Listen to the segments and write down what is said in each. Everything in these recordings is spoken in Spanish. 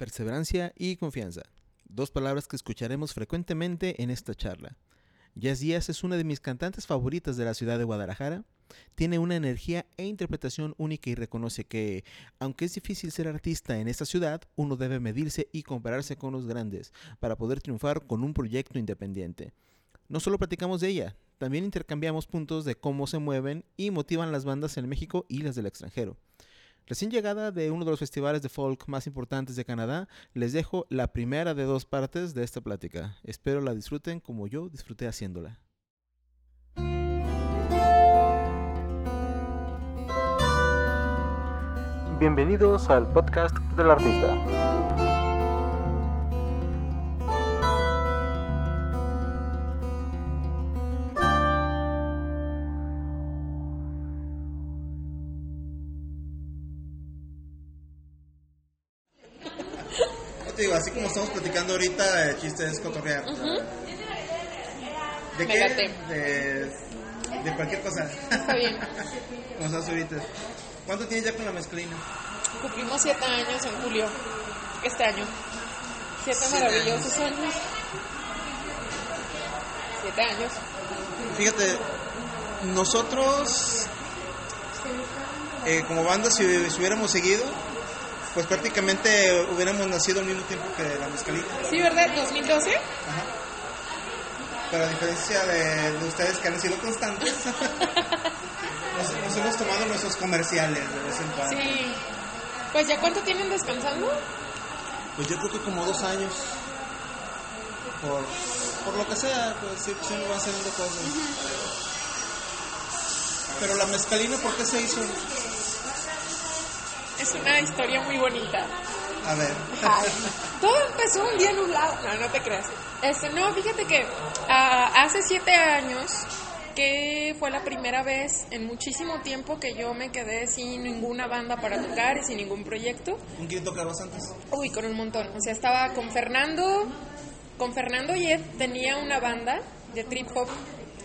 perseverancia y confianza. Dos palabras que escucharemos frecuentemente en esta charla. Jazz Díaz es una de mis cantantes favoritas de la ciudad de Guadalajara. Tiene una energía e interpretación única y reconoce que, aunque es difícil ser artista en esta ciudad, uno debe medirse y compararse con los grandes para poder triunfar con un proyecto independiente. No solo platicamos de ella, también intercambiamos puntos de cómo se mueven y motivan las bandas en México y las del extranjero. Recién llegada de uno de los festivales de folk más importantes de Canadá, les dejo la primera de dos partes de esta plática. Espero la disfruten como yo disfruté haciéndola. Bienvenidos al podcast del artista. Así como estamos platicando ahorita, el chiste es cotorrear. ¿De qué? De, de, cualquier cosa. Está bien. como estás ahorita. ¿Cuánto tienes ya con la mezclina? Cumplimos siete años en julio, este año. Siete, maravillosos años. Siete años. Fíjate, nosotros, eh, como banda, si, si hubiéramos seguido, pues prácticamente hubiéramos nacido al mismo tiempo que la mezcalita. Sí, ¿verdad? ¿2012? Ajá. Pero a diferencia de, ustedes que han sido constantes, nos, hemos tomado nuestros comerciales de vez en cuando. Sí. Pues ya cuánto tienen descansando? Pues yo creo que como dos años. Por, por lo que sea, pues sí, sí van haciendo cosas. Pero la mezcalina, ¿por qué se hizo? Es una historia muy bonita. A ver. Todo empezó un día en un lado. No, no te creas. Este, no, fíjate que ah, hace siete años que fue la primera vez en muchísimo tiempo que yo me quedé sin ninguna banda para tocar y sin ningún proyecto. ¿Con quién tocabas antes? Uy, con un montón. O sea, estaba con Fernando, con Fernando y Ed tenía una banda de trip hop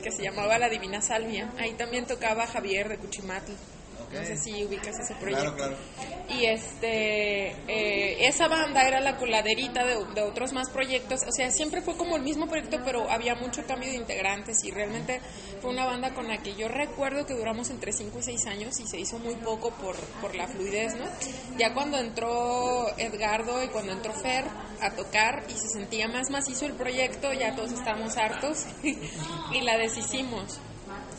que se llamaba La Divina Salvia. Ahí también tocaba Javier de Cuchimatl. No sé si ubicas ese proyecto. Claro, claro. Y este, eh, esa banda era la coladerita de, de, otros más proyectos. O sea, siempre fue como el mismo proyecto, pero había mucho cambio de integrantes y realmente fue una banda con la que yo recuerdo que duramos entre 5 y 6 años y se hizo muy poco por, por la fluidez, ¿no? Ya cuando entró Edgardo y cuando entró Fer a tocar y se sentía más macizo el proyecto, ya todos estábamos hartos y la deshicimos.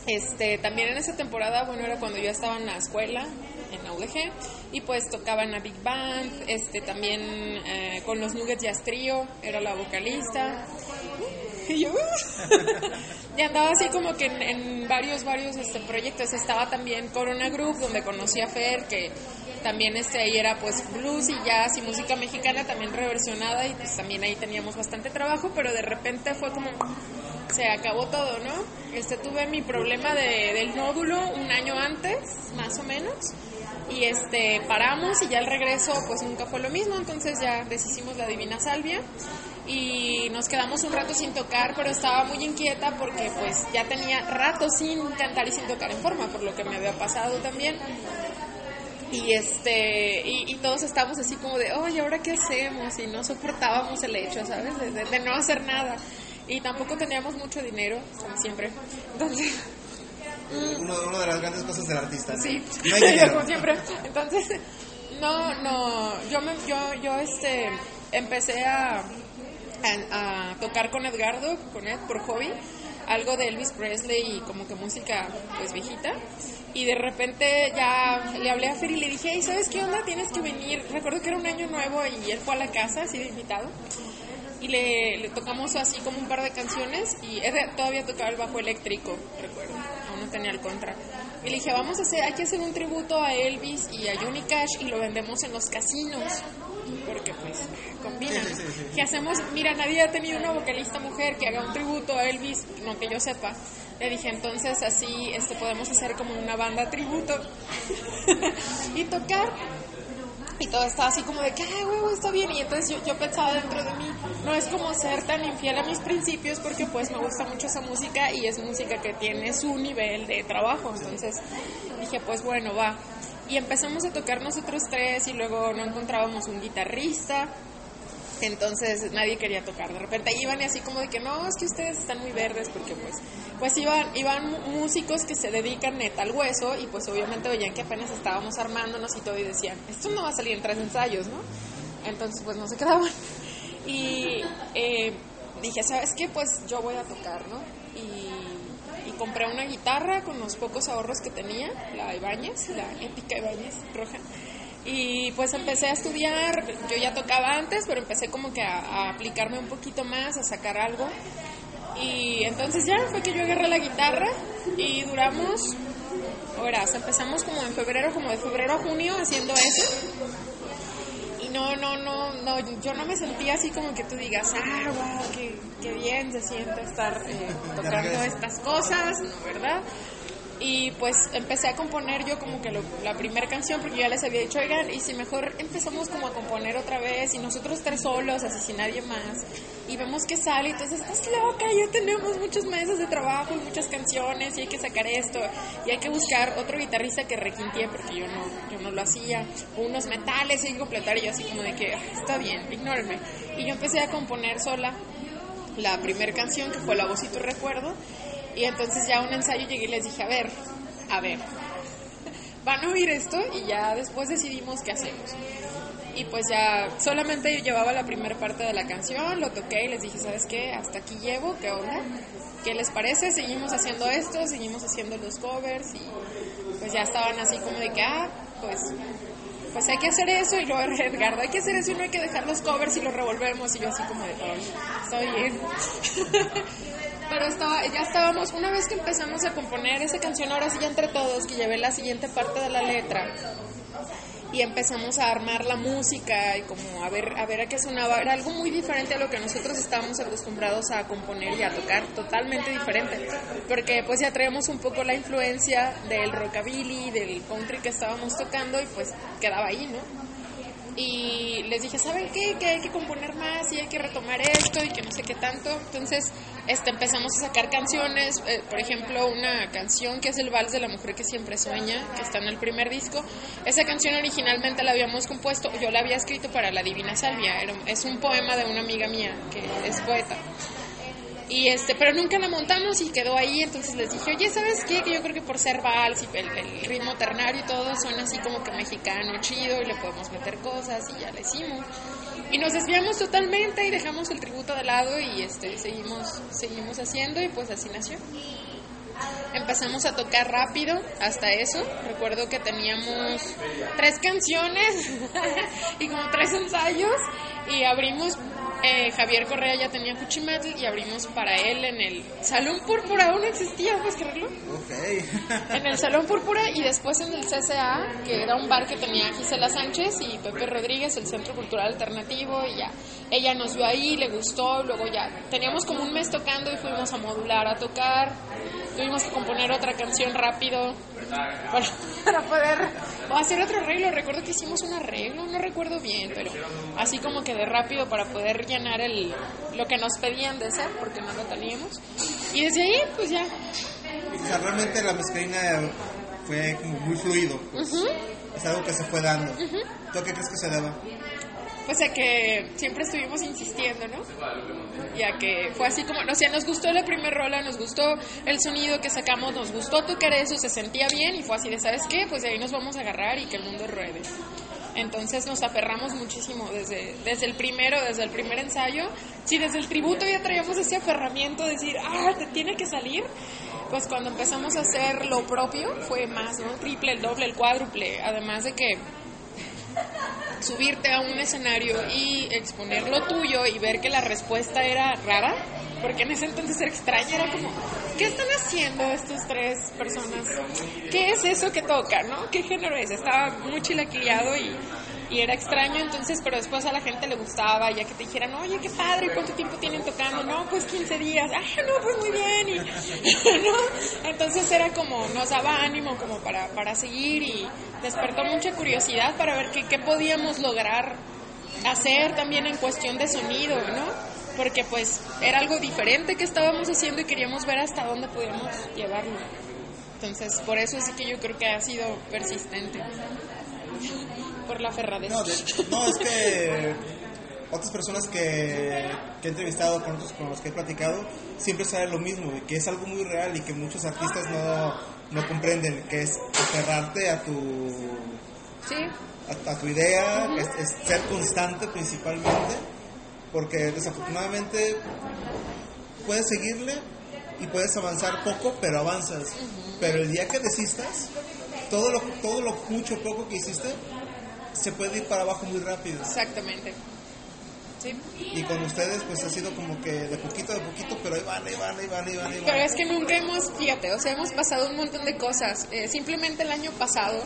Este, también en esa temporada, bueno, era cuando yo estaba en la escuela, en la UDG, y pues tocaba en la Big Band, este, también eh, con los Nuggets Jazz Trio, era la vocalista. Y yo, y andaba así como que en, varios, varios este, proyectos. Estaba también Corona Group, donde conocí a Fer, que también este, ahí era pues blues y jazz y música mexicana también reversionada y pues también ahí teníamos bastante trabajo, pero de repente fue como se acabó todo, ¿no? Este, tuve mi problema de, del nódulo un año antes, más o menos, y este, paramos y ya el regreso pues nunca fue lo mismo, entonces ya deshicimos la Divina Salvia y nos quedamos un rato sin tocar, pero estaba muy inquieta porque pues ya tenía rato sin cantar y sin tocar en forma, por lo que me había pasado también. Y este y, todos estábamos así como de, oye, ¿ahora qué hacemos? Y no soportábamos el hecho, ¿sabes? de no hacer nada y tampoco teníamos mucho dinero, como siempre. Entonces, una, de las grandes cosas del artista. Sí, como siempre. Entonces, no, no, yo, me, yo, yo este, empecé a, a, tocar con Edgardo, con Ed, por hobby, algo de Elvis Presley y como que música pues viejita. Y de repente ya le hablé a Fer y le dije, hey, ¿sabes qué onda? Tienes que venir. Recuerdo que era un año nuevo y él fue a la casa, así de invitado y le, tocamos así como un par de canciones y él todavía tocaba el bajo eléctrico, recuerdo, aún no tenía el contra. Y le dije, vamos a hacer, hay que hacer un tributo a Elvis y a Johnny Cash y lo vendemos en los casinos, porque pues combinan. ¿Qué hacemos? Mira, nadie ha tenido una vocalista mujer que haga un tributo a Elvis, no que yo sepa. Le dije, entonces así este, podemos hacer como una banda tributo y tocar y todo estaba así como de que, ay, huevo, está bien. Y entonces yo, yo, pensaba dentro de mí, no es como ser tan infiel a mis principios porque pues me gusta mucho esa música y es música que tiene su nivel de trabajo. Entonces dije, pues bueno, va. Y empezamos a tocar nosotros tres y luego no encontrábamos un guitarrista. Entonces nadie quería tocar. De repente iban y así como de que no, es que ustedes están muy verdes porque pues pues iban iban músicos que se dedican neta al hueso y pues obviamente veían que apenas estábamos armándonos y todo y decían, esto no va a salir en tres ensayos, ¿no? Entonces pues no se quedaban. Y eh, dije, ¿sabes qué? Pues yo voy a tocar, ¿no? Y, compré una guitarra con los pocos ahorros que tenía, la Ibáñez, la épica Ibáñez roja. Y pues empecé a estudiar, yo ya tocaba antes, pero empecé como que a, a, aplicarme un poquito más, a sacar algo. Y entonces ya fue que yo agarré la guitarra y duramos horas. Empezamos como en febrero, como de febrero a junio haciendo eso. No, no, no, no, yo no me sentía así como que tú digas, ah, wow, qué, qué bien se siente estar eh, tocando estas cosas, ¿no? ¿verdad? Y pues empecé a componer yo como que lo, la primera canción porque ya les había dicho, oigan, y si mejor empezamos como a componer otra vez y nosotros tres solos, así sin nadie más, y vemos que sale, entonces estás loca, ya tenemos muchos meses de trabajo y muchas canciones y hay que sacar esto y hay que buscar otro guitarrista que requintee porque yo no, yo no lo hacía, o unos metales y completar y yo así como de que, está bien, ignórenme. Y yo empecé a componer sola la primera canción que fue La Voz y Tu Recuerdo y entonces ya un ensayo llegué y les dije, a ver, a ver, van a oír esto y ya después decidimos qué hacemos. Y pues ya solamente yo llevaba la primera parte de la canción, lo toqué y les dije, ¿sabes qué? Hasta aquí llevo, ¿qué onda? ¿Qué les parece? Seguimos haciendo esto, seguimos haciendo los covers y pues ya estaban así como de que, ah, pues pues hay que hacer eso y luego Edgardo, hay que hacer eso y no hay que dejar los covers y los revolvemos y yo así como de, estoy bien. Pero estaba, ya estábamos, una vez que empezamos a componer esa canción, ahora sí ya entre todos, que llevé la siguiente parte de la letra y empezamos a armar la música y como a ver a ver a qué sonaba era algo muy diferente a lo que nosotros estábamos acostumbrados a componer y a tocar totalmente diferente porque pues ya traíamos un poco la influencia del rockabilly del country que estábamos tocando y pues quedaba ahí no y les dije, ¿saben qué? Que hay que componer más y hay que retomar esto y que no sé qué tanto. Entonces este, empezamos a sacar canciones, eh, por ejemplo, una canción que es el Vals de la Mujer que Siempre Sueña, que está en el primer disco. Esa canción originalmente la habíamos compuesto, yo la había escrito para La Divina Salvia, Era, es un poema de una amiga mía que es poeta. Y este, pero nunca la montamos y quedó ahí, entonces les dije, oye, ¿sabes qué? Que yo creo que por ser vals y el, ritmo ternario y todo, suena así como que mexicano, chido, y le podemos meter cosas, y ya la hicimos. Y nos desviamos totalmente y dejamos el tributo de lado y este, seguimos, seguimos haciendo y pues así nació. Empezamos a tocar rápido hasta eso. Recuerdo que teníamos tres canciones y como tres ensayos y abrimos eh, Javier Correa ya tenía Cuchimatl y abrimos para él en el Salón Púrpura, aún existía, ¿puedes creerlo? Ok. En el Salón Púrpura y después en el CCA, que era un bar que tenía Gisela Sánchez y Pepe Rodríguez, el Centro Cultural Alternativo, y ya. Ella nos vio ahí, le gustó, luego ya. Teníamos como un mes tocando y fuimos a modular, a tocar. Tuvimos que componer otra canción rápido para, para poder o hacer otro arreglo. Recuerdo que hicimos un arreglo, no recuerdo bien, pero así como que de rápido para poder llenar el, lo que nos pedían de hacer, porque no lo teníamos. Y desde ahí, pues ya. O sea, realmente la mezclina fue como muy fluido. Pues. Es algo que se fue dando. ¿Tú a qué crees que se deba? Pues a que siempre estuvimos insistiendo, ¿no? Y a que fue así como, o sea, nos gustó la primera rola, nos gustó el sonido que sacamos, nos gustó tocar eso, se sentía bien y fue así de, ¿sabes qué? Pues de ahí nos vamos a agarrar y que el mundo ruede. Entonces nos aferramos muchísimo desde, desde el primero, desde el primer ensayo. Si desde el tributo ya traíamos ese aferramiento de decir, ah, te tiene que salir, pues cuando empezamos a hacer lo propio fue más, ¿no? Triple, el doble, el cuádruple. Además de que subirte a un escenario y exponer lo tuyo y ver que la respuesta era rara, porque en ese entonces era extraña, era como, ¿qué están haciendo estas tres personas? ¿Qué es eso que tocan, no? ¿Qué género es? Estaba muy chilaquiliado y, y era extraño, entonces, pero después a la gente le gustaba, ya que te dijeran, oye, qué padre, ¿cuánto tiempo tienen tocando? No, pues 15 días, ah, no, pues muy bien, y, ¿no? Entonces era como, nos daba ánimo como para, para seguir y despertó mucha curiosidad para ver qué, qué podíamos lograr hacer también en cuestión de sonido, ¿no? Porque pues era algo diferente que estábamos haciendo y queríamos ver hasta dónde podíamos llevarlo. Entonces, por eso sí que yo creo que ha sido persistente. Por la ferradez. No, de- no, es que otras personas que, que he entrevistado, con otros con los que he platicado, siempre saben lo mismo, que es algo muy real y que muchos artistas no, no comprenden, que es aferrarte a tu, Sí, a, a tu idea, es, es ser constante principalmente, porque desafortunadamente puedes seguirle y puedes avanzar poco, pero avanzas. Pero el día que desistas, todo lo, todo lo mucho poco que hiciste se puede ir para abajo muy rápido. exactamente. Sí. Y con ustedes pues ha sido como que de poquito a poquito, pero ahí van, ahí van, ahí van, ahí van, ahí van. Pero es que nunca hemos, fíjate, o sea, hemos pasado un montón de cosas. Eh, simplemente el año pasado,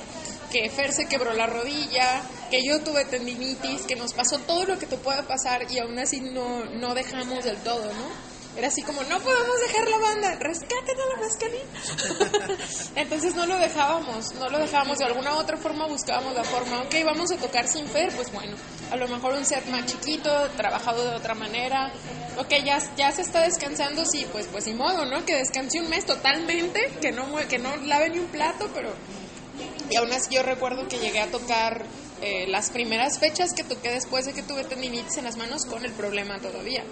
que Fer se quebró la rodilla, que yo tuve tendinitis, que nos pasó todo lo que te pueda pasar y aún así no, no dejamos del todo, ¿no? Era así como, no podemos dejar la banda, rescaten a la mascarilla. Entonces no lo dejábamos, no lo dejábamos. De alguna otra forma buscábamos la forma, ok, vamos a tocar sin Fer, pues bueno, a lo mejor un set más chiquito, trabajado de otra manera. Ok, ya, ya se está descansando, sí, pues pues ni modo, ¿no? Que descanse un mes totalmente, que no, que no lave ni un plato, pero... Y aún así yo recuerdo que llegué a tocar eh, las primeras fechas que toqué después de que tuve tendinitis en las manos con el problema todavía.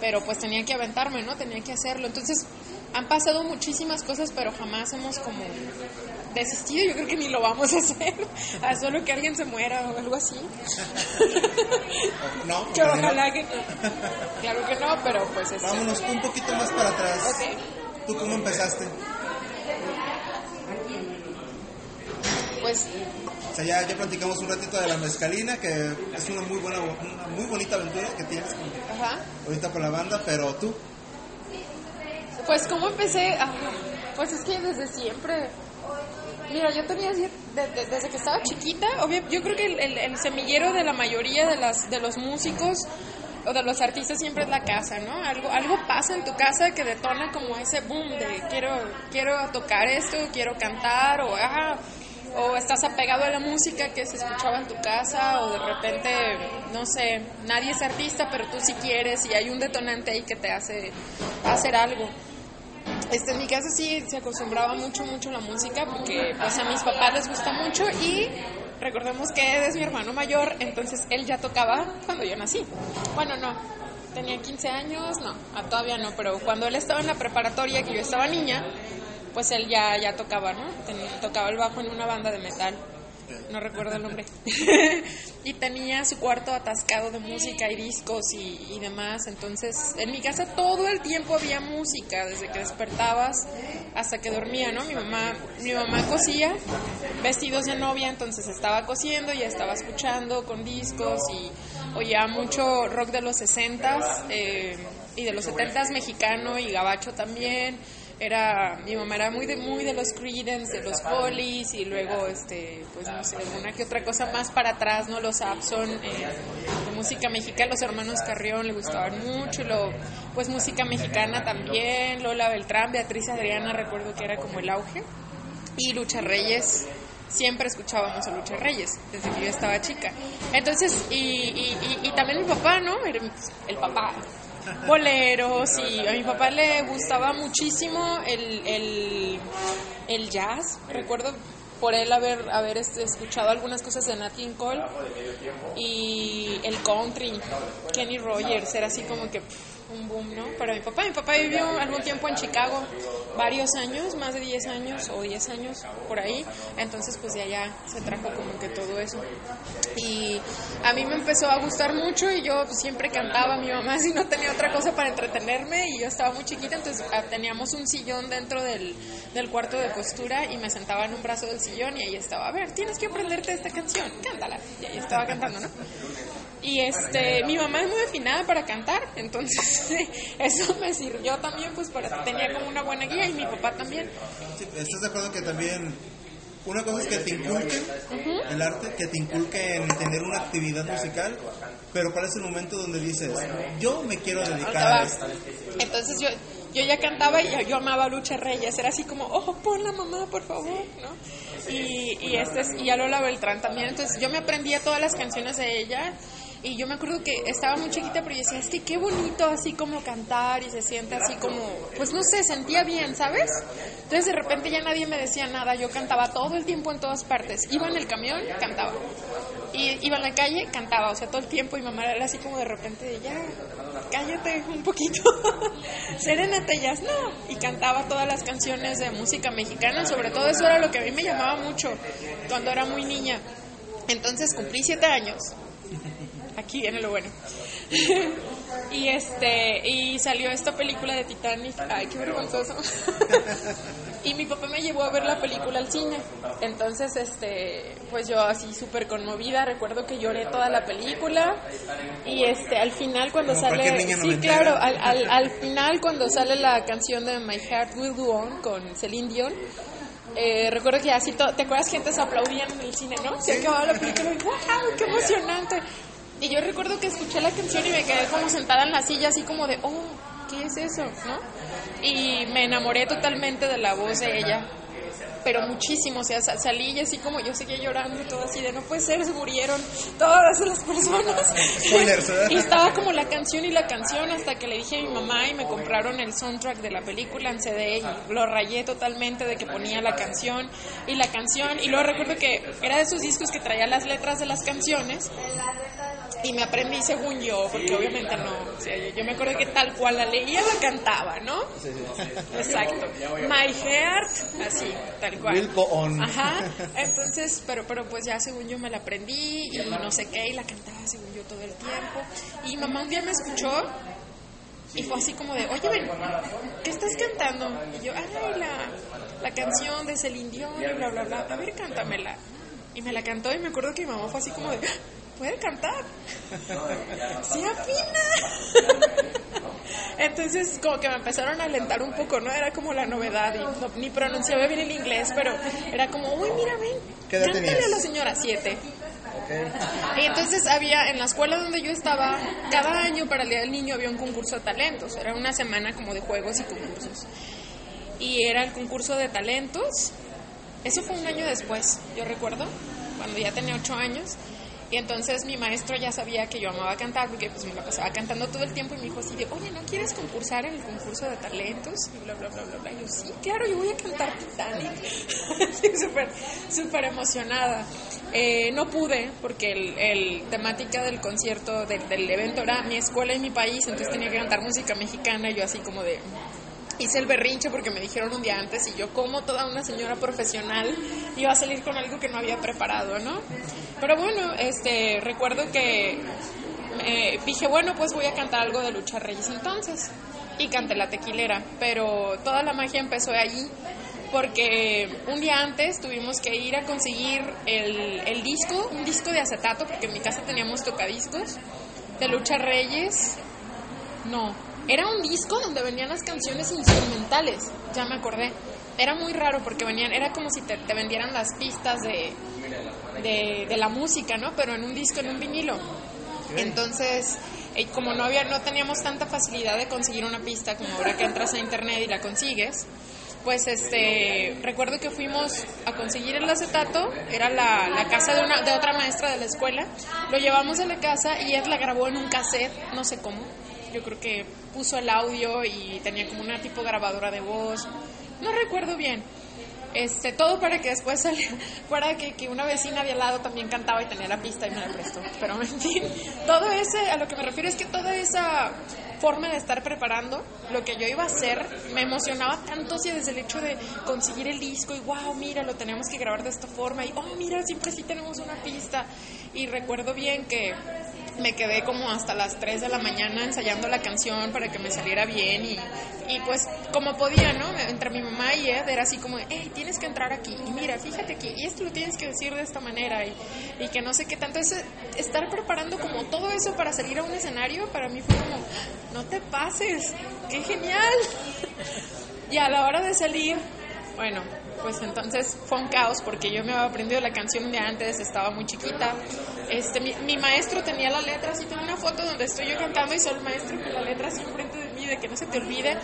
Pero pues tenía que aventarme, ¿no? Tenía que hacerlo. Entonces han pasado muchísimas cosas, pero jamás hemos como desistido. Yo creo que ni lo vamos a hacer. A solo que alguien se muera o algo así. No, Que porque ojalá que no. Claro que no, pero pues es... Vámonos un poquito más para atrás. Ok. ¿Tú cómo empezaste? Pues O sea, ya, ya platicamos un ratito de la mezcalina, que es una muy buena, una muy bonita aventura que tienes con- Ajá. ahorita con la banda, pero tú, Pues, ¿cómo empecé? Ah, pues es que desde siempre. Mira, yo tenía así- de- de- desde que estaba chiquita, obvio, yo creo que el, el- el semillero de la mayoría de las de los músicos o de los artistas siempre es la casa, ¿no? Algo algo pasa en tu casa que detona como ese boom de quiero quiero tocar esto, quiero cantar o o estás apegado a la música que se escuchaba en tu casa o de repente no sé, nadie es artista, pero tú sí quieres y hay un detonante ahí que te hace hacer algo. Este, en mi casa sí se acostumbraba mucho, mucho la música porque pues a mis papás les gusta mucho y recordemos que Ed es mi hermano mayor, entonces él ya tocaba cuando yo nací. Bueno, no, tenía 15 años, no, ah, todavía no, pero cuando él estaba en la preparatoria, que yo estaba niña, pues él ya, ya tocaba, ¿no? Tocaba el bajo en una banda de metal. No recuerdo el nombre. y tenía su cuarto atascado de música y discos y, y demás. Entonces, en mi casa todo el tiempo había música, desde que despertabas hasta que dormía, ¿no? Mi mamá, mi mamá cosía vestidos de novia, entonces estaba cosiendo y estaba escuchando con discos y oía mucho rock de los 60s eh, y de los 70s mexicano y gabacho también era mi mamá era muy de muy de los Creedence, de los Police y luego este pues no sé alguna que otra cosa más para atrás, no los Abson eh, música mexicana, los hermanos Carrión le gustaban mucho, luego pues música mexicana también, Lola Beltrán, Beatriz Adriana recuerdo que era como el auge y Lucha Reyes siempre escuchábamos a Lucha Reyes desde que yo estaba chica. Entonces y, y, también mi papá no Era el papá boleros y a mi papá le gustaba muchísimo el, el, el jazz. Recuerdo por él haber haber este, escuchado algunas cosas de Nat King Cole. Y el country Kenny Rogers era así como que un boom, ¿no? Para mi papá, mi papá vivió algún tiempo en Chicago, varios años, más de 10 años o 10 años por ahí, entonces pues de allá se trajo como que todo eso. Y a mí me empezó a gustar mucho y yo pues, siempre cantaba, mi mamá si no tenía otra cosa para entretenerme y yo estaba muy chiquita, entonces ah, teníamos un sillón dentro del, del cuarto de costura y me sentaba en un brazo del sillón y ahí estaba, a ver, tienes que aprenderte esta canción, cántala. Y ahí estaba cantando, ¿no? Y este, mi mamá es muy afinada para cantar, entonces eso me sirvió también, pues para tenía como una buena guía y mi papá también. Sí, ¿Estás de acuerdo que también una cosa es que te inculquen el arte, que te inculquen tener una actividad musical, pero cuál es el momento donde dices, yo me quiero dedicar a esto? Entonces yo, yo ya cantaba y yo, yo amaba a Lucha Reyes, era así como, oh, ponla mamá, por favor, ¿no? Y, y, este, es- y a Lola Beltrán también, entonces yo me aprendía todas las canciones de ella Y yo me acuerdo que estaba muy chiquita, pero yo decía, es que qué bonito así como cantar y se siente así como, pues no sé, sentía bien, ¿sabes? Entonces de repente ya nadie me decía nada, yo cantaba todo el tiempo en todas partes. Iba en el camión, cantaba. Y iba en la calle, cantaba, o sea, todo el tiempo y mamá era así como de repente, ya, cállate un poquito, serénate ya, no. Y cantaba todas las canciones de música mexicana, sobre todo eso era lo que a mí me llamaba mucho cuando era muy niña. Entonces cumplí siete años aquí viene lo bueno. y este y salió esta película de Titanic, ay, qué vergonzoso. y mi papá me llevó a ver la película al cine. Entonces, este, pues yo así súper conmovida, recuerdo que lloré toda la película y este al final cuando sale sí, claro, al, al, al final cuando sale la canción de My Heart Will Go On con Celine Dion eh, recuerdo que así, ¿te acuerdas? Gente se aplaudían en el cine, ¿no? Se acababa la película y ¡wow! ¡Qué emocionante! Y yo recuerdo que escuché la canción y me quedé como sentada en la silla, así como de, oh, ¿qué es eso? ¿No? Y me enamoré totalmente de la voz de ella pero muchísimo, o sea, salí y así como yo seguía llorando y todo así de no puede ser, se murieron todas las personas. y estaba como la canción y la canción hasta que le dije a mi mamá y me compraron el soundtrack de la película en CD y lo rayé totalmente de que ponía la canción y la canción y luego recuerdo que era de esos discos que traía las letras de las canciones y me aprendí según yo, porque obviamente no, o sea, yo, me acuerdo que tal cual la leía la cantaba, ¿no? Exacto. My Heart, así, tal cual. Ajá. Entonces, pero pero pues ya según yo me la aprendí y no sé qué y la cantaba según yo todo el tiempo. Y mamá un día me escuchó y fue así como de, oye, ven, ¿qué estás cantando? Y yo, ay, la, la canción de Celine Dion y bla, bla, bla. A ver, cántamela. Y me la cantó y me acuerdo que mi mamá fue así como de, puede cantar. Sí afina. Entonces como que me empezaron a alentar un poco, ¿no? Era como la novedad y ni pronunciaba bien el inglés, pero era como, uy, mira, ven, ¿Qué edad tenías? a la señora, siete. Y entonces había, en la escuela donde yo estaba, cada año para el Día del Niño había un concurso de talentos, era una semana como de juegos y concursos. Y era el concurso de talentos, eso fue un año después, yo recuerdo, cuando ya tenía ocho años. Y entonces mi maestro ya sabía que yo amaba cantar porque pues me la pasaba cantando todo el tiempo y me dijo así de, oye, ¿no quieres concursar en el concurso de talentos? Y bla, bla, bla, bla, bla. Y yo, sí, claro, yo voy a cantar Titanic. súper, súper emocionada. Eh, no pude porque el, el, temática del concierto, del, del evento era mi escuela y mi país, entonces tenía que cantar música mexicana y yo así como de, hice el berrinche porque me dijeron un día antes y yo como toda una señora profesional iba a salir con algo que no había preparado, ¿no? Pero bueno, este recuerdo que eh, dije, bueno, pues voy a cantar algo de Lucha Reyes entonces y canté la tequilera, pero toda la magia empezó allí porque un día antes tuvimos que ir a conseguir el, el disco, un disco de acetato, porque en mi casa teníamos tocadiscos de Lucha Reyes. No, era un disco donde venían las canciones instrumentales, ya me acordé. Era muy raro porque venían, era como si te, vendieran las pistas de, de, la música, ¿no? Pero en un disco, en un vinilo. Entonces, eh, como no había, no teníamos tanta facilidad de conseguir una pista como ahora que entras a internet y la consigues, pues este recuerdo que fuimos a conseguir el acetato, era la, la casa de, una, de otra maestra de la escuela, lo llevamos a la casa y él la grabó en un cassette, no sé cómo, yo creo que puso el audio y tenía como una tipo grabadora de voz, no recuerdo bien. Este, todo para que después saliera, para que, que, una vecina de al lado también cantaba y tenía la pista y me la prestó. Pero en fin, todo ese, a lo que me refiero es que toda esa forma de estar preparando lo que yo iba a hacer me emocionaba tanto si desde el hecho de conseguir el disco y wow, mira, lo tenemos que grabar de esta forma y oh, mira, siempre sí tenemos una pista. Y recuerdo bien que me quedé como hasta las 3 de la mañana ensayando la canción para que me saliera bien y, y pues como podía, ¿no? Entre mi mamá y Ed era así como, hey, tienes que entrar aquí y mira, fíjate aquí y esto lo tienes que decir de esta manera y, y que no sé qué tanto. Es estar preparando como todo eso para salir a un escenario para mí fue como, no te pases, qué genial. y a la hora de salir, bueno, pues entonces fue un caos porque yo me había aprendido la canción de antes, estaba muy chiquita. Este, mi, maestro tenía la letra, así tengo una foto donde estoy yo cantando y soy el maestro con la letra así enfrente de mí, de que no se te olvide.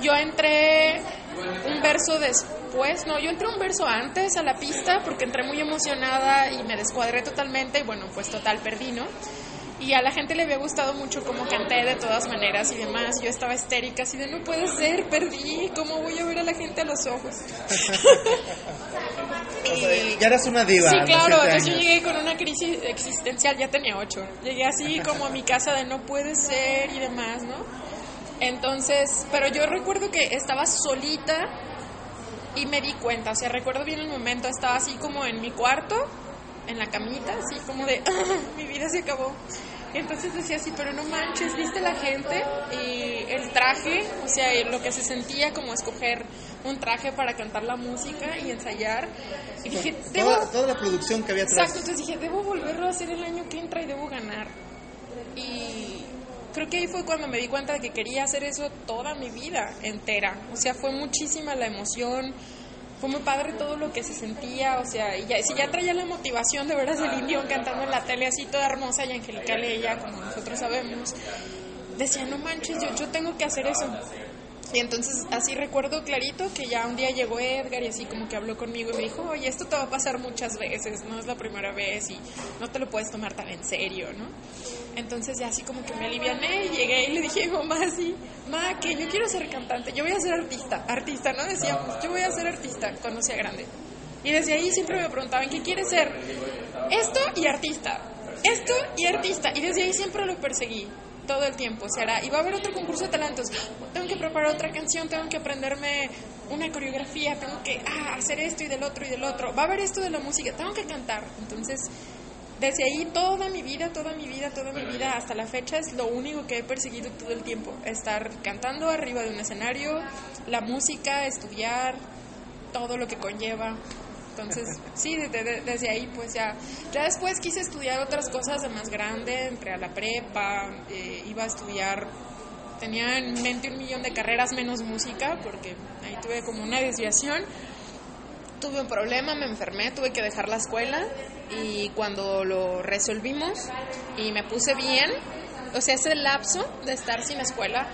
Yo entré un verso después, no, yo entré un verso antes a la pista porque entré muy emocionada y me descuadré totalmente y bueno, pues total, perdí, ¿no? Y a la gente le había gustado mucho cómo canté de todas maneras y demás. Yo estaba histérica, así de no puede ser, perdí, ¿cómo voy a ver a la gente a los ojos? y, ya eras una diva. Sí, claro, entonces yo llegué con una crisis existencial, ya tenía ocho. Llegué así como a mi casa de no puede ser y demás, ¿no? Entonces, pero yo recuerdo que estaba solita y me di cuenta, o sea, recuerdo bien el momento, estaba así como en mi cuarto, en la camita, así como de, ah, mi vida se acabó. Entonces decía así, pero no manches, viste la gente y el traje, o sea, lo que se sentía como escoger un traje para cantar la música y ensayar. Y dije, debo... Toda, toda la producción que había atrás. Exacto, entonces dije, debo volverlo a hacer el año que entra y debo ganar. Y creo que ahí fue cuando me di cuenta de que quería hacer eso toda mi vida entera. O sea, fue muchísima la emoción, fue muy padre todo lo que se sentía, o sea, y ya, si ya traía la motivación de ver a Celine Dion cantando en la tele así toda hermosa y angelical ella, como nosotros sabemos, decía, no manches, yo, yo tengo que hacer eso. Y entonces así recuerdo clarito que ya un día llegó Edgar y así como que habló conmigo y me dijo, oye, esto te va a pasar muchas veces, no es la primera vez y no te lo puedes tomar tan en serio, ¿no? Entonces ya así como que me aliviané y llegué y le dije mamá así, ma, que yo quiero ser cantante, yo voy a ser artista, artista, ¿no? Decíamos, yo voy a ser artista cuando sea grande. Y desde ahí siempre me preguntaban, ¿qué quieres ser? Esto y artista, esto y artista. Y desde ahí siempre lo perseguí todo el tiempo. O sea, y va a haber otro concurso de talentos. Tengo que preparar otra canción, tengo que aprenderme una coreografía, tengo que ah, hacer esto y del otro y del otro. Va a haber esto de la música, tengo que cantar. Entonces, desde ahí toda mi vida, toda mi vida, toda mi vida hasta la fecha es lo único que he perseguido todo el tiempo. Estar cantando arriba de un escenario, la música, estudiar, todo lo que conlleva. Entonces, sí, desde ahí, pues ya. Ya después quise estudiar otras cosas de más grande, entré a la prepa, eh, iba a estudiar. Tenía en mente un millón de carreras menos música, porque ahí tuve como una desviación. Tuve un problema, me enfermé, tuve que dejar la escuela y cuando lo resolvimos y me puse bien, o sea, ese lapso de estar sin escuela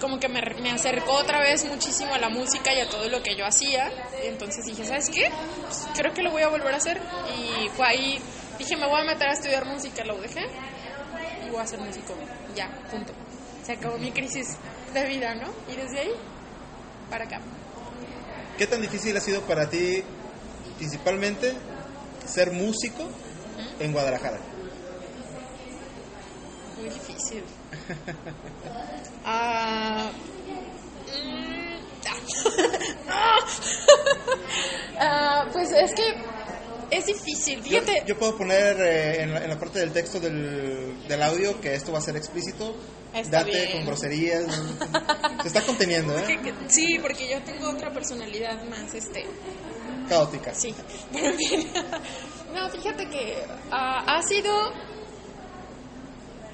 como que me, me, acercó otra vez muchísimo a la música y a todo lo que yo hacía. Y entonces dije, ¿sabes qué? Pues creo que lo voy a volver a hacer. Y fue ahí, dije, me voy a meter a estudiar música, lo dejé y voy a ser músico. Ya, punto. Se acabó mi crisis de vida, ¿no? Y desde ahí, para acá. ¿Qué tan difícil ha sido para ti, principalmente, ser músico en Guadalajara? Muy difícil. Ah, mm, ah, pues es que es difícil, fíjate. Yo, puedo poner eh, en, la, parte del texto del, del, audio que esto va a ser explícito. Date con groserías. Se está conteniendo, ¿eh? sí, porque yo tengo otra personalidad más, este... Caótica. Sí. no, fíjate que ah, ha sido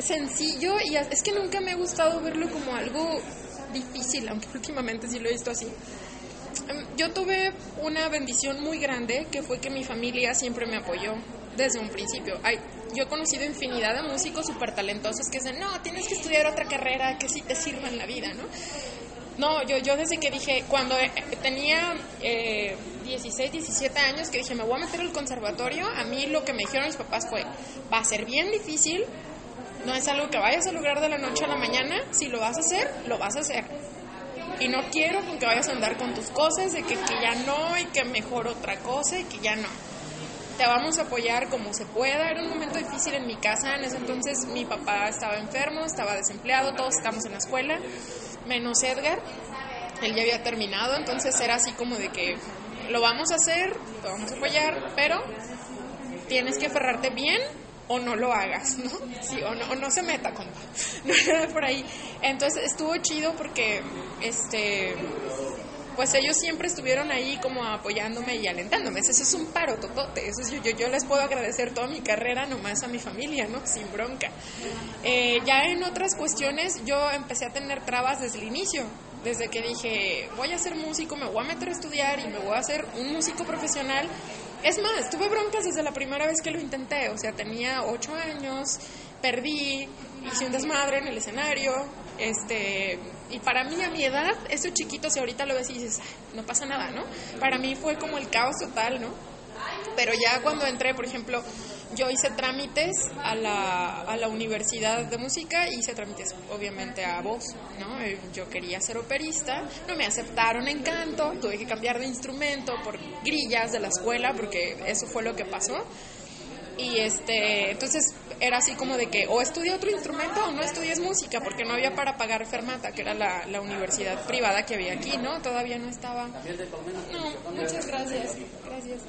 sencillo y es que nunca me ha gustado verlo como algo difícil, aunque últimamente sí lo he visto así. Em, yo tuve una bendición muy grande que fue que mi familia siempre me apoyó desde un principio. Ay, yo he conocido infinidad de músicos súper talentosos que dicen, no, tienes que estudiar otra carrera que sí te sirva en la vida, ¿no? No, yo, yo desde que dije, cuando eh, tenía eh, 16, 17 años, que dije, me voy a meter al conservatorio, a mí lo que me dijeron mis papás fue, va a ser bien difícil, no es algo que vayas a lograr de la noche a la mañana. Si lo vas a hacer, lo vas a hacer. Y no quiero que vayas a andar con tus cosas, de que, ya no y que mejor otra cosa y que ya no. Te vamos a apoyar como se pueda. Era un momento difícil en mi casa. En ese entonces mi papá estaba enfermo, estaba desempleado, todos estamos en la escuela, menos Edgar. Él ya había terminado, entonces era así como de que lo vamos a hacer, te vamos a apoyar, pero tienes que aferrarte bien o no lo hagas, ¿no? Sí, o no, no se meta, compa. No era por ahí. Entonces estuvo chido porque, este, pues ellos siempre estuvieron ahí como apoyándome y alentándome. Eso es un paro totote. Eso es, yo, yo, les puedo agradecer toda mi carrera nomás a mi familia, ¿no? Sin bronca. Eh, ya en otras cuestiones yo empecé a tener trabas desde el inicio. Desde que dije, voy a ser músico, me voy a meter a estudiar y me voy a hacer un músico profesional es más, tuve broncas desde la primera vez que lo intenté, o sea, tenía ocho años, perdí, hice un desmadre en el escenario, este, y para mí a mi edad, eso chiquito, si ahorita lo ves y dices, no pasa nada, ¿no? Para mí fue como el caos total, ¿no? Pero ya cuando entré, por ejemplo, yo hice trámites a la, a la Universidad de Música y hice trámites obviamente a voz, ¿no? Eh, Yo quería ser operista, no me aceptaron en canto, tuve que cambiar de instrumento por grillas de la escuela porque eso fue lo que pasó. Y este, entonces era así como de que o estudia otro instrumento o no estudies música, porque no había para pagar Fermata, que era la, la universidad privada que había aquí, ¿no? Todavía no estaba. No, muchas gracias. Gracias.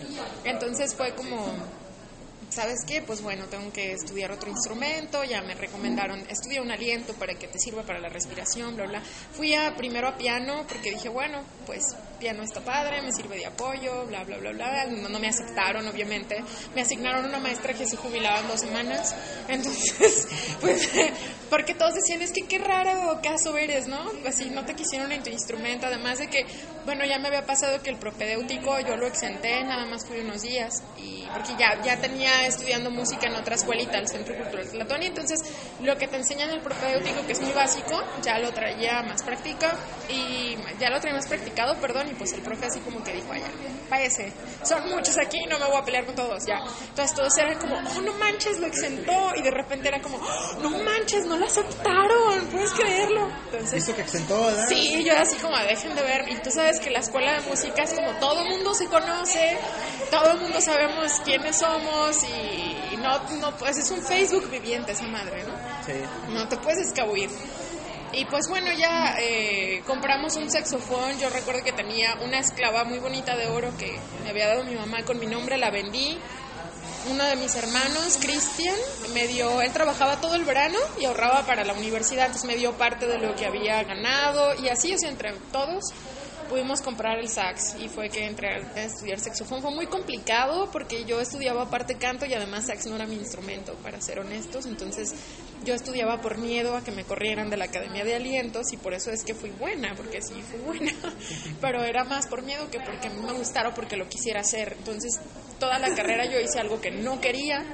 Entonces fue como, ¿sabes qué? Pues bueno, tengo que estudiar otro instrumento, ya me recomendaron, estudia un aliento para que te sirva para la respiración, bla, bla. Fui a, primero a piano porque dije, bueno, pues piano está padre, me sirve de apoyo, bla, bla, bla, bla. No, no me aceptaron, obviamente. Me asignaron una maestra que se jubilaba en dos semanas. Entonces, pues, porque todos decían, es que qué raro caso eres, ¿no? Así, no te quisieron en tu instrumento. Además de que, bueno, ya me había pasado que el propedéutico yo lo exenté, nada más fui unos días. Y porque ya, ya tenía estudiando música en otra escuelita, el Centro Cultural Tlatoni. Entonces, lo que te enseñan en el propedéutico, que es muy básico, ya lo traía más práctica y ya lo traía más practicado, perdón, y pues el profe así como que dijo, allá, váyase, son muchos aquí, no me voy a pelear con todos, ya. Entonces todos eran como, oh, no manches, lo exentó, y de repente era como, "Oh, no manches, no lo aceptaron, puedes creerlo. Entonces, ¿Visto que exentó, verdad? Sí, yo así como dejen de ver. Y tú sabes que la escuela de música es como todo el mundo se conoce, todo el mundo sabemos quiénes somos y, y no, no, pues es un Facebook viviente esa madre, ¿no? Sí. No te puedes escabullir. Y pues bueno, ya eh, compramos un saxofón. Yo recuerdo que tenía una esclava muy bonita de oro que me había dado mi mamá con mi nombre, la vendí. Uno de mis hermanos, Cristian, me dio, él trabajaba todo el verano y ahorraba para la universidad, entonces me dio parte de lo que había ganado y así, o sea, entre todos pudimos comprar el sax y fue que entré a estudiar saxofón. Fue muy complicado porque yo estudiaba aparte canto y además sax no era mi instrumento, para ser honestos. Entonces yo estudiaba por miedo a que me corrieran de la Academia de Alientos y por eso es que fui buena, porque sí fui buena. Pero era más por miedo que porque a me gustara o porque lo quisiera hacer. Entonces toda la carrera yo hice algo que no quería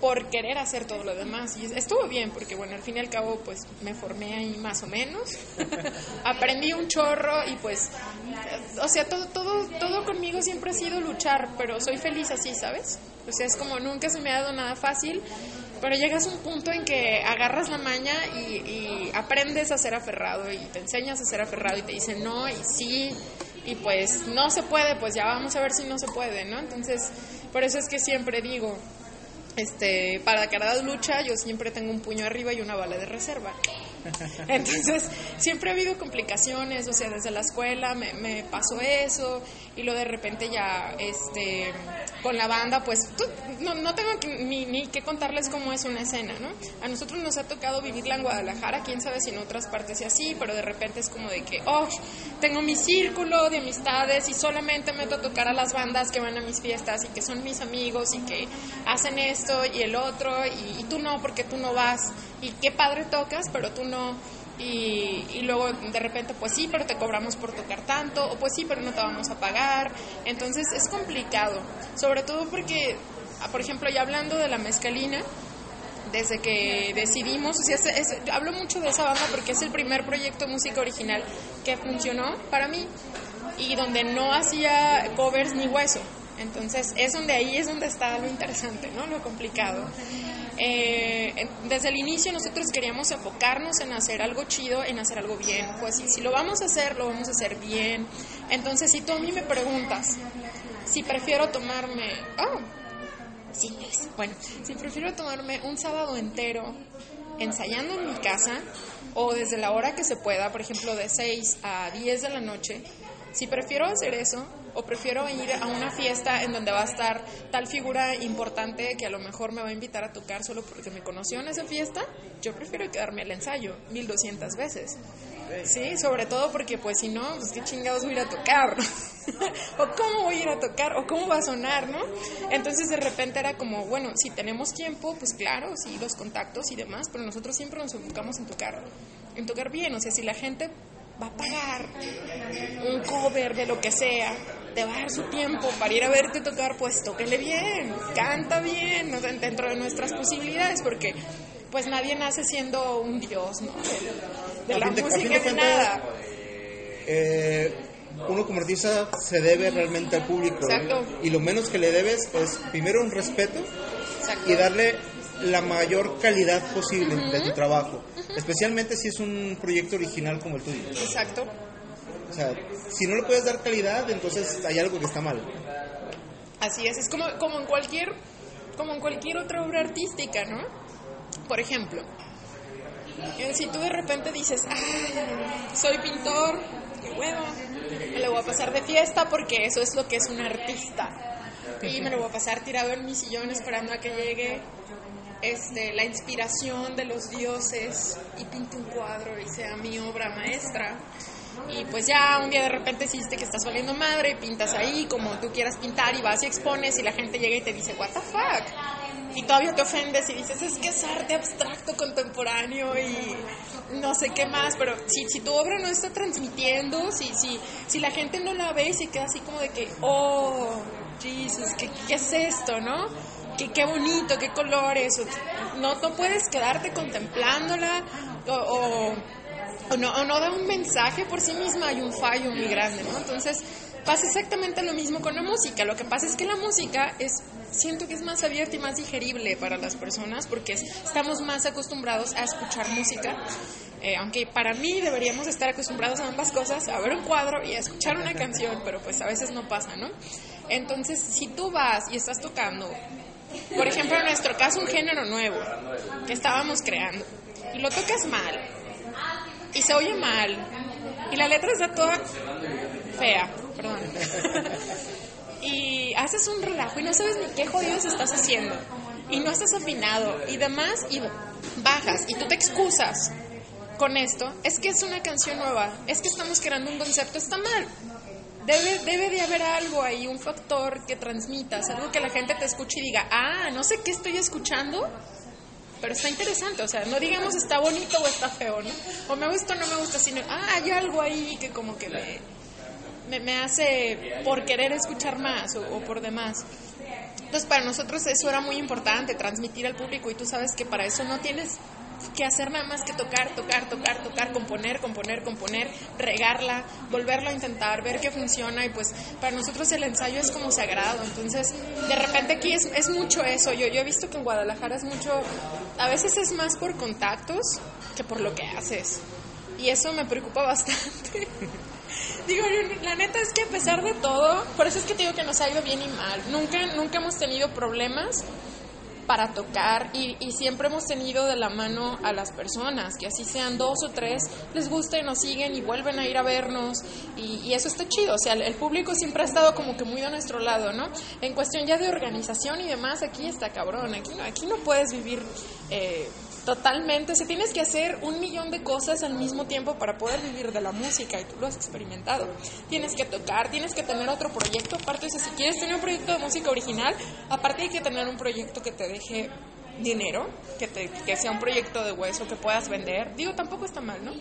por querer hacer todo lo demás. Y estuvo bien, porque bueno, al fin y al cabo, pues me formé ahí más o menos. Aprendí un chorro y pues, o sea, todo, todo, todo conmigo siempre ha sido luchar, pero soy feliz así, ¿sabes? O sea, es como nunca se me ha dado nada fácil, pero llegas a un punto en que agarras la maña y, y aprendes a ser aferrado y te enseñas a ser aferrado y te dicen no y sí. Y pues no se puede, pues ya vamos a ver si no se puede, ¿no? Entonces, por eso es que siempre digo, este, para cada lucha yo siempre tengo un puño arriba y una bala de reserva. Entonces, siempre ha habido complicaciones, o sea, desde la escuela me, me pasó eso y luego de repente ya, este, con la banda, pues, tú- no, no tengo que- ni, ni que contarles cómo es una escena, ¿no? A nosotros nos ha tocado vivirla en Guadalajara, quién sabe si en otras partes es así, pero de repente es como de que, oh, tengo mi círculo de amistades y solamente meto a tocar a las bandas que van a mis fiestas y que son mis amigos y que hacen esto y el otro y, y tú no porque tú no vas y qué padre tocas pero tú no y, y luego de repente pues sí pero te cobramos por tocar tanto o pues sí pero no te vamos a pagar entonces es complicado sobre todo porque ah, por ejemplo ya hablando de la mezcalina desde que decidimos, o sea, es- es- hablo mucho de esa banda porque es el primer proyecto de música original que funcionó para mí y donde no hacía covers ni hueso. Entonces es donde ahí es donde está lo interesante, ¿no? Lo complicado. Eh, desde el inicio nosotros queríamos enfocarnos en hacer algo chido, en hacer algo bien. Pues si, si lo vamos a hacer, lo vamos a hacer bien. Entonces si tú a mí me preguntas si prefiero tomarme... Oh, Sí, Luis. Bueno, si prefiero tomarme un sábado entero ensayando en mi casa o desde la hora que se pueda, por ejemplo, de 6 a 10 de la noche, si prefiero hacer eso o prefiero ir a una fiesta en donde va a estar tal figura importante que a lo mejor me va a invitar a tocar solo porque me conoció en esa fiesta, yo prefiero quedarme al ensayo 1200 veces. Sí, sobre todo porque pues si no, pues qué chingados voy a ir a tocar, o cómo voy a ir a tocar, o cómo va a sonar, ¿no? Entonces de repente era como, bueno, si tenemos tiempo, pues claro, sí, los contactos y demás, pero nosotros siempre nos enfocamos en tocar, en tocar bien, o sea, si la gente va a pagar un cover de lo que sea, te va a dar su tiempo para ir a verte tocar, pues tóquele bien, canta bien, ¿no? dentro de nuestras posibilidades, porque pues nadie nace siendo un dios, ¿no? De, la de- música de nada. eh, uno como artista se debe realmente al público. Exacto. Y lo menos que le debes es primero un respeto Exacto. y darle la mayor calidad posible de tu trabajo, especialmente si es un proyecto original como el tuyo. Exacto. O sea, si no le puedes dar calidad, entonces hay algo que está mal. Así es, es como, como en cualquier como en cualquier otra obra artística, ¿no? Por ejemplo, si tú de repente dices, "Ay, soy pintor, qué huevo, me lo voy a pasar de fiesta porque eso es lo que es un artista." Y me lo voy a pasar tirado en mi sillón esperando a que llegue este, la inspiración de los dioses y pinte un cuadro y sea mi obra maestra. Y pues ya un día de repente hiciste que estás valiendo madre y pintas ahí como tú quieras pintar y vas y expones y la gente llega y te dice, what the fuck? Y todavía te ofendes y dices, es que es arte abstracto contemporáneo y no sé qué más, pero si, si tu obra no está transmitiendo, si, si, si la gente no la ve y se queda así como de que, oh, Jesus, ¿qué, qué es esto, no? Qué, qué bonito, qué colores, no, no puedes quedarte contemplándola o, o, o no, no da un mensaje por sí misma, hay un fallo muy grande, ¿no? Entonces pasa exactamente lo mismo con la música, lo que pasa es que la música es, siento que es más abierta y más digerible para las personas porque es- estamos más acostumbrados a escuchar música. Eh, aunque para mí deberíamos estar acostumbrados a ambas cosas, a ver un cuadro y a escuchar una canción, pero pues a veces no pasa, ¿no? Entonces, si tú vas y estás tocando, por ejemplo, en nuestro caso, un género nuevo que estábamos creando, y lo tocas mal, y se oye mal, y la letra está toda fea, perdón, y haces un relajo y no sabes ni qué jodidos estás haciendo, y no estás afinado, y demás, y bajas, y tú te excusas con esto, es que es una canción nueva, es que estamos creando un concepto, está mal. Debe, debe de haber algo ahí, un factor que transmitas, algo que la gente te escuche y diga, ah, no sé qué estoy escuchando, pero está interesante, o sea, no digamos está bonito o está feo, ¿no? O me gusta o no me gusta, sino, ah, hay algo ahí que como que me, me, hace por querer escuchar más o, o por demás. Entonces, para nosotros eso era muy importante, transmitir al público, y tú sabes que para eso no tienes que hacer nada más que tocar, tocar, tocar, tocar, componer, componer, componer, regarla, volverlo a intentar, ver qué funciona y pues para nosotros el ensayo es como sagrado, entonces de repente aquí es, mucho eso, yo, he visto que en Guadalajara es mucho, a veces es más por contactos que por lo que haces y eso me preocupa bastante. Digo, la neta es que a pesar de todo, por eso es que te digo que nos ha ido bien y mal. Nunca, nunca hemos tenido problemas para tocar y, y siempre hemos tenido de la mano a las personas, que así sean dos o tres, les gusta y nos siguen y vuelven a ir a vernos y, y eso está chido, o sea, el, público siempre ha estado como que muy de nuestro lado, ¿no? En cuestión ya de organización y demás, aquí está cabrón, aquí no, aquí no puedes vivir eh, totalmente, sea, tienes que hacer un millón de cosas al mismo tiempo para poder vivir de la música y tú lo has experimentado. Tienes que tocar, tienes que tener otro proyecto, aparte, o si quieres tener un proyecto de música original, aparte hay que tener un proyecto que te deje dinero, que, te, que sea un proyecto de hueso que puedas vender. Digo, tampoco está mal, ¿no?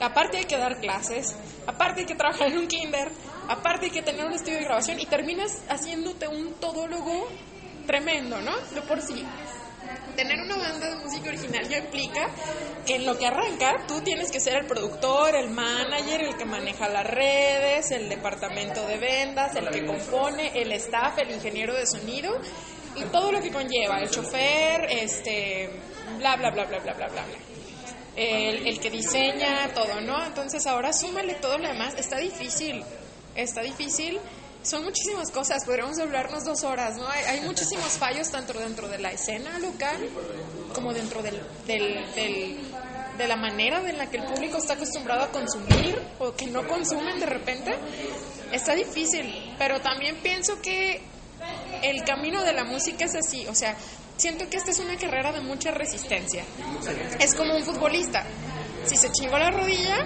Aparte hay que dar clases, aparte hay que trabajar en un kinder, aparte hay que tener un estudio de grabación y terminas haciéndote un todólogo tremendo, ¿no? De por sí tener una banda de música original ya implica que en lo que arranca tú tienes que ser el productor, el manager, el que maneja las redes, el departamento de ventas, el que compone, el staff, el ingeniero de sonido y todo lo que conlleva, el chofer, este, bla, bla, bla, bla, bla, bla, bla. El, el que diseña, todo, ¿no? Entonces ahora súmale todo lo demás. Está difícil, está difícil son muchísimas cosas, podríamos hablarnos dos horas, ¿no? Hay, muchísimos fallos tanto dentro de la escena local como dentro del, del, del- de la manera en la que el público está acostumbrado a consumir o que no consumen de repente. Está difícil, pero también pienso que el camino de la música es así, o sea, siento que esta es una carrera de mucha resistencia. Es como un futbolista. Si se chingó la rodilla,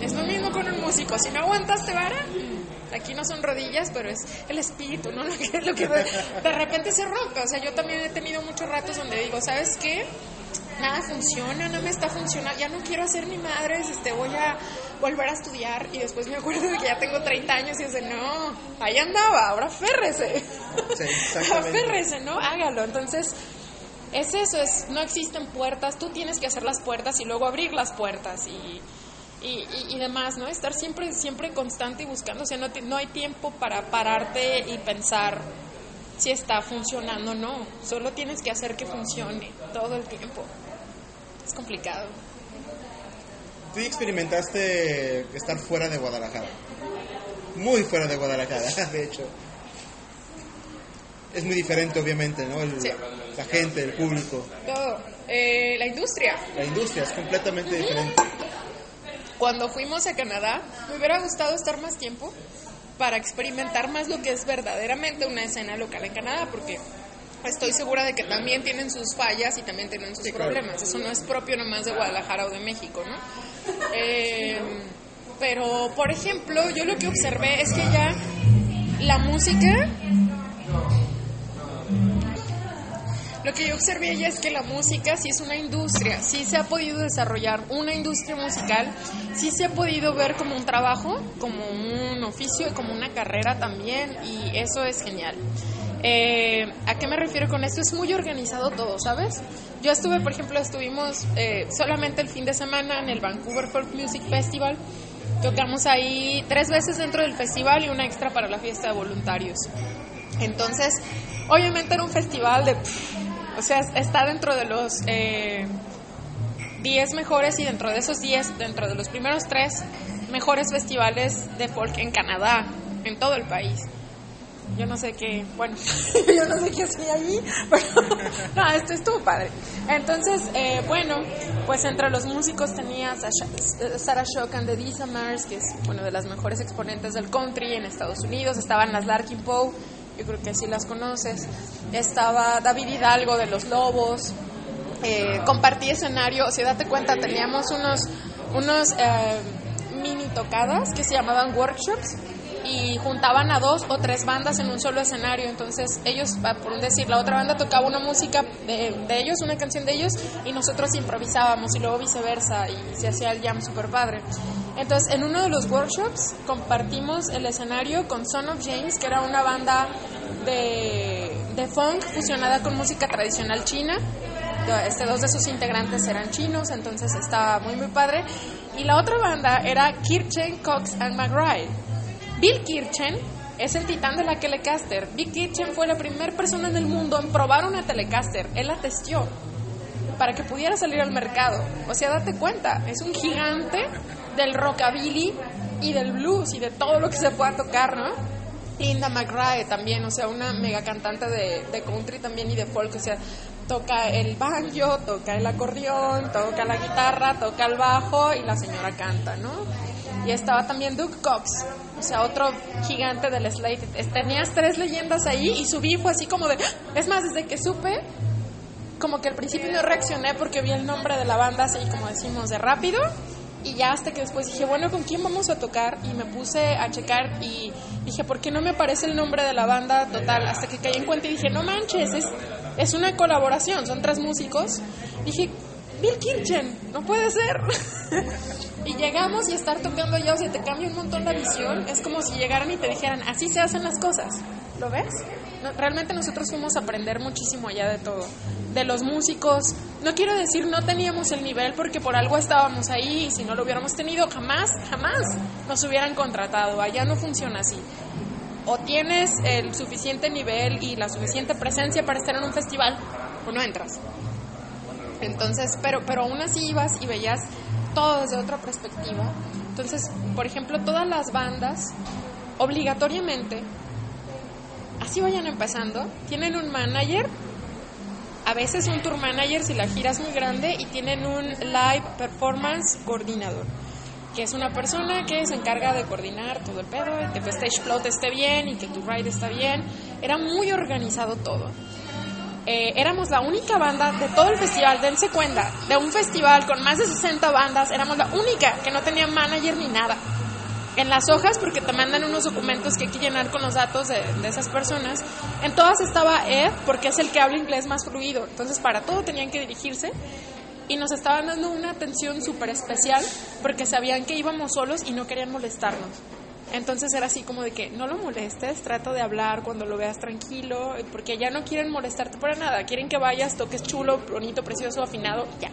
es lo mismo con un músico. Si no aguantaste vara, aquí no son rodillas, pero es el espíritu, ¿no? Lo que, lo que de, repente se rompe. O sea, yo también he tenido muchos ratos donde digo, ¿sabes qué? Nada funciona, no me está funcionando, ya no quiero hacer ni madres, este, voy a volver a estudiar y después me acuerdo de que ya tengo 30 años y dice, no, ahí andaba, ahora férrese. Sí. Aférrese, ¿no? Hágalo. Entonces, es eso, es, no existen puertas, tú tienes que hacer las puertas y luego abrir las puertas y, y, y- y demás, ¿no? Estar siempre, siempre constante y buscando, o sea, no, te- no hay tiempo para pararte y pensar si está funcionando o no. Solo tienes que hacer que funcione todo el tiempo. Es complicado. Tú experimentaste estar fuera de Guadalajara. Muy fuera de Guadalajara, de hecho. Es muy diferente, obviamente, ¿no? El- Sí. La gente, el público. Todo. Eh, la industria. La industria es completamente diferente. Cuando fuimos a Canadá, me hubiera gustado estar más tiempo para experimentar más lo que es verdaderamente una escena local en Canadá, porque estoy segura de que también tienen sus fallas y también tienen sus problemas. Eso no es propio nomás de Guadalajara o de México, ¿no? Eh, pero, por ejemplo, yo lo que observé es que ya la música Lo que yo observé ya es que la música sí es una industria, sí se ha podido desarrollar una industria musical, sí se ha podido ver como un trabajo, como un oficio y como una carrera también, y eso es genial. Eh, ¿A qué me refiero con esto? Es muy organizado todo, ¿sabes? Yo estuve, por ejemplo, estuvimos eh, solamente el fin de semana en el Vancouver Folk Music Festival. Tocamos ahí tres veces dentro del festival y una extra para la fiesta de voluntarios. Entonces, obviamente era un festival de... O sea, está dentro de los eh, 10 mejores y dentro de esos 10, dentro de los primeros 3 mejores festivales de folk en Canadá, en todo el país. Yo no sé qué, bueno, yo no sé qué hacía allí, pero no, esto estuvo padre. Entonces, eh, bueno, pues entre los músicos tenía Sasha- Sarah Shock and the Dissamers, que es una de las mejores exponentes del country en Estados Unidos. Estaban las Larkin Poe, yo creo que sí las conoces. Estaba David Hidalgo de Los Lobos. Eh, compartí escenario, si date cuenta, teníamos unos, unos eh, mini tocadas que se llamaban workshops y juntaban a dos o tres bandas en un solo escenario. Entonces ellos, ah, por decir, la otra banda tocaba una música de, de ellos, una canción de ellos, y nosotros improvisábamos y luego viceversa y se hacía el jam super padre. Entonces en uno de los workshops compartimos el escenario con Son of James, que era una banda de, de funk fusionada con música tradicional china. Este, dos de sus integrantes eran chinos, entonces estaba muy muy padre. Y la otra banda era Kirchen, Cox and McRae. Bill Kirchen es el titán de la Telecaster. Bill Kirchen fue la primera persona en el mundo en probar una Telecaster. Él la testió para que pudiera salir al mercado. O sea, date cuenta, es un gigante del rockabilly y del blues y de todo lo que se pueda tocar, ¿no? Linda McRae también, o sea, una mega cantante de, de country también y de folk, o sea, toca el banjo, toca el acordeón, toca la guitarra, toca el bajo y la señora canta, ¿no? Y estaba también Duke Cox, o sea, otro gigante del slate. Tenías tres leyendas ahí y subí fue así como de... Es más, desde que supe, como que al principio no reaccioné porque vi el nombre de la banda así como decimos de rápido y ya hasta que después dije, bueno, ¿con quién vamos a tocar? Y me puse a checar y dije, ¿por qué no me aparece el nombre de la banda total? Hasta que caí en cuenta y dije, no manches, es, es una colaboración, son tres músicos. Dije, Bill Kirchen, no puede ser. y llegamos y estar tocando ya, o sea, te cambia un montón la visión. Es como si llegaran y te dijeran, así se hacen las cosas. ¿Lo ves? No, realmente nosotros fuimos a aprender muchísimo allá de todo. De los músicos. No quiero decir no teníamos el nivel porque por algo estábamos ahí y si no lo hubiéramos tenido jamás, jamás nos hubieran contratado. Allá no funciona así. O tienes el suficiente nivel y la suficiente presencia para estar en un festival o no entras. Entonces, pero, pero aún así ibas y veías todo desde otra perspectiva. Entonces, por ejemplo, todas las bandas, obligatoriamente, así vayan empezando, tienen un manager, a veces un tour manager si la gira es muy grande, y tienen un live performance coordinador, que es una persona que se encarga de coordinar todo el pedo, y que tu stage float esté bien y que tu ride está bien. Era muy organizado todo. Eh, éramos la única banda de todo el festival, dense cuenta, de un festival con más de 60 bandas, éramos la única que no tenía manager ni nada. En las hojas, porque te mandan unos documentos que hay que llenar con los datos de, de esas personas, en todas estaba Ed, porque es el que habla inglés más fluido, entonces para todo tenían que dirigirse y nos estaban dando una atención súper especial porque sabían que íbamos solos y no querían molestarnos. Entonces era así como de que no lo molestes, trata de hablar cuando lo veas tranquilo, porque ya no quieren molestarte para nada, quieren que vayas, toques chulo, bonito, precioso, afinado, ya.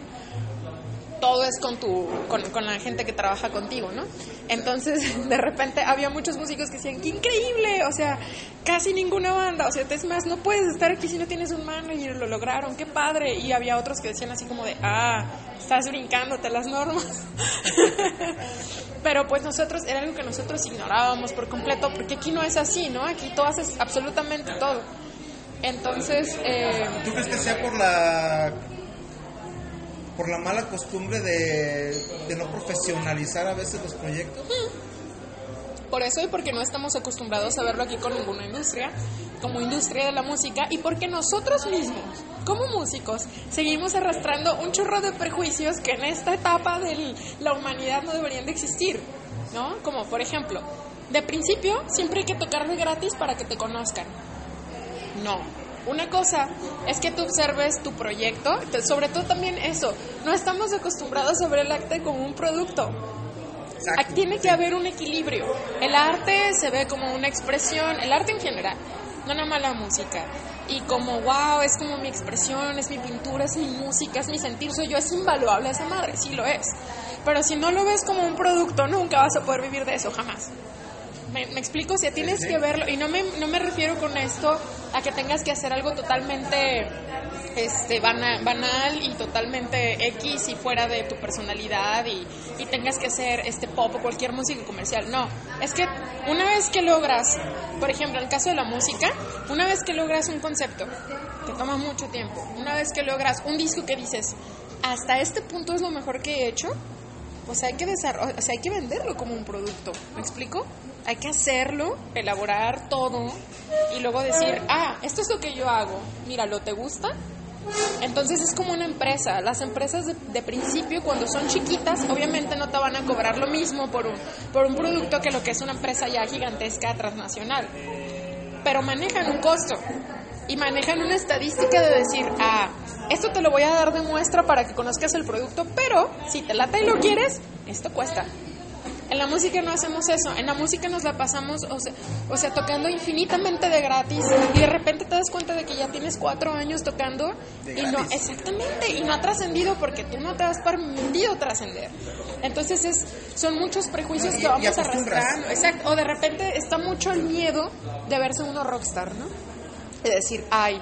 todo es con tu con, con, la gente que trabaja contigo, ¿no? Entonces, de repente había muchos músicos que decían, "Qué increíble", o sea, casi ninguna banda, o sea, es más, no puedes estar aquí si no tienes un manager, lo lograron, qué padre. Y había otros que decían así como de, "Ah, estás brincándote las normas." Pero pues nosotros era algo que nosotros ignorábamos por completo, porque aquí no es así, ¿no? Aquí tú haces absolutamente todo. Entonces, eh, ¿tú crees que sea por la por la mala costumbre de, de no profesionalizar a veces los proyectos? Por eso y porque no estamos acostumbrados a verlo aquí con ninguna industria, como industria de la música, y porque nosotros mismos, como músicos, seguimos arrastrando un chorro de prejuicios que en esta etapa de la humanidad no deberían de existir, ¿no? Como por ejemplo, de principio siempre hay que tocarle gratis para que te conozcan. No, una cosa es que tú observes tu proyecto, sobre todo también eso, no estamos acostumbrados a ver el arte como un producto. Exacto, Tiene que haber un equilibrio. El arte se ve como una expresión, el arte en general, no nada más la música. Y como, wow, es como mi expresión, es mi pintura, es mi música, es mi sentir, soy yo, es invaluable esa madre, sí lo es. Pero si no lo ves como un producto, nunca vas a poder vivir de eso, jamás. ¿Me, explico? O sea, tienes que verlo. Y no me, no me refiero con esto a que tengas que hacer algo totalmente este, banal, banal y totalmente X y fuera de tu personalidad y, y, tengas que hacer este pop o cualquier música comercial. No, es que una vez que logras, por ejemplo, en el caso de la música, una vez que logras un concepto, que toma mucho tiempo, una vez que logras un disco que dices, hasta este punto es lo mejor que he hecho, pues hay que o sea, hay que venderlo como un producto. ¿Me explico? Hay que hacerlo, elaborar todo y luego decir, ah, esto es lo que yo hago. Míralo, ¿te gusta? Entonces es como una empresa. Las empresas de, principio, cuando son chiquitas, obviamente no te van a cobrar lo mismo por un, por un producto que lo que es una empresa ya gigantesca, transnacional. Pero manejan un costo y manejan una estadística de decir, ah, esto te lo voy a dar de muestra para que conozcas el producto, pero si te lata y lo quieres, esto cuesta. En la música no hacemos eso, en la música nos la pasamos, o sea, o sea, tocando infinitamente de gratis. Y de repente te das cuenta de que ya tienes cuatro años tocando y no, exactamente, y no ha trascendido porque tú no te has permitido trascender. Entonces es, son muchos prejuicios que vamos arrastrando, exacto, o de repente está mucho el miedo de verse uno rockstar, ¿no? De decir, ay,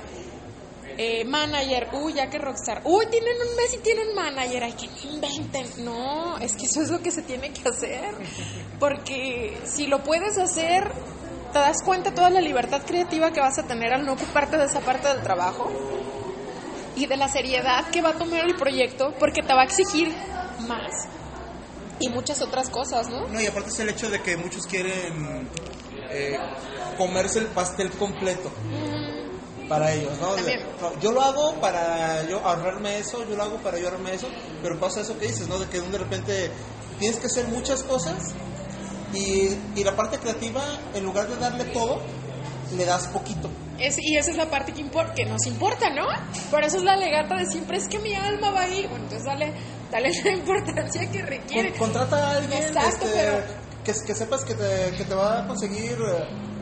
eh, manager, uy, ya que rockstar, uy, tienen un mes y tienen manager, ay, que no inventen. No, es que eso es lo que se tiene que hacer. Porque si lo puedes hacer, te das cuenta toda la libertad creativa que vas a tener al no ocuparte de esa parte del trabajo y de la seriedad que va a tomar el proyecto, porque te va a exigir más. Y muchas otras cosas, ¿no? No, y aparte es el hecho de que muchos quieren eh, comerse el pastel completo. Para ellos, ¿no? Yo lo hago para yo ahorrarme eso, yo lo hago para yo ahorrarme eso, pero pasa eso que dices, ¿no? De que de repente tienes que hacer muchas cosas y, y la parte creativa, en lugar de darle todo, le das poquito. Es, y esa es la parte que, que nos importa, ¿no? Por eso es la legata de siempre, es que mi alma va ahí. Bueno, entonces dale, dale la importancia que requiere. Con, contrata a alguien Exacto, este, pero... que, que, sepas que te, que te va a conseguir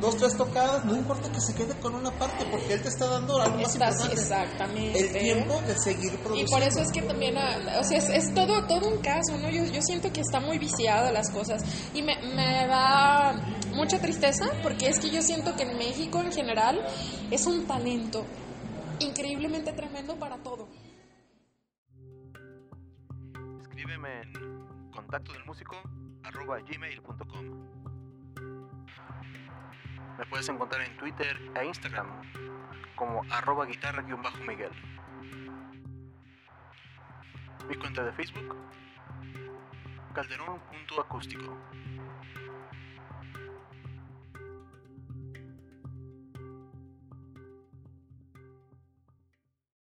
dos, tres tocadas, no importa que se quede con una parte, porque él te está dando algo más Estás, importante. Exactamente. El tiempo de seguir Y produciendo. por eso es que también, ah, o sea, es, es todo, todo un caso, ¿no? Yo, yo siento que está muy viciado las cosas y me, me da mucha tristeza porque es que yo siento que en México en general es un talento increíblemente tremendo para todo. Escríbeme en contacto del músico arroba gmail.com. Me puedes encontrar en Twitter e Instagram como arroba guitarra-miguel. Mi cuenta de Facebook, calderón.acústico.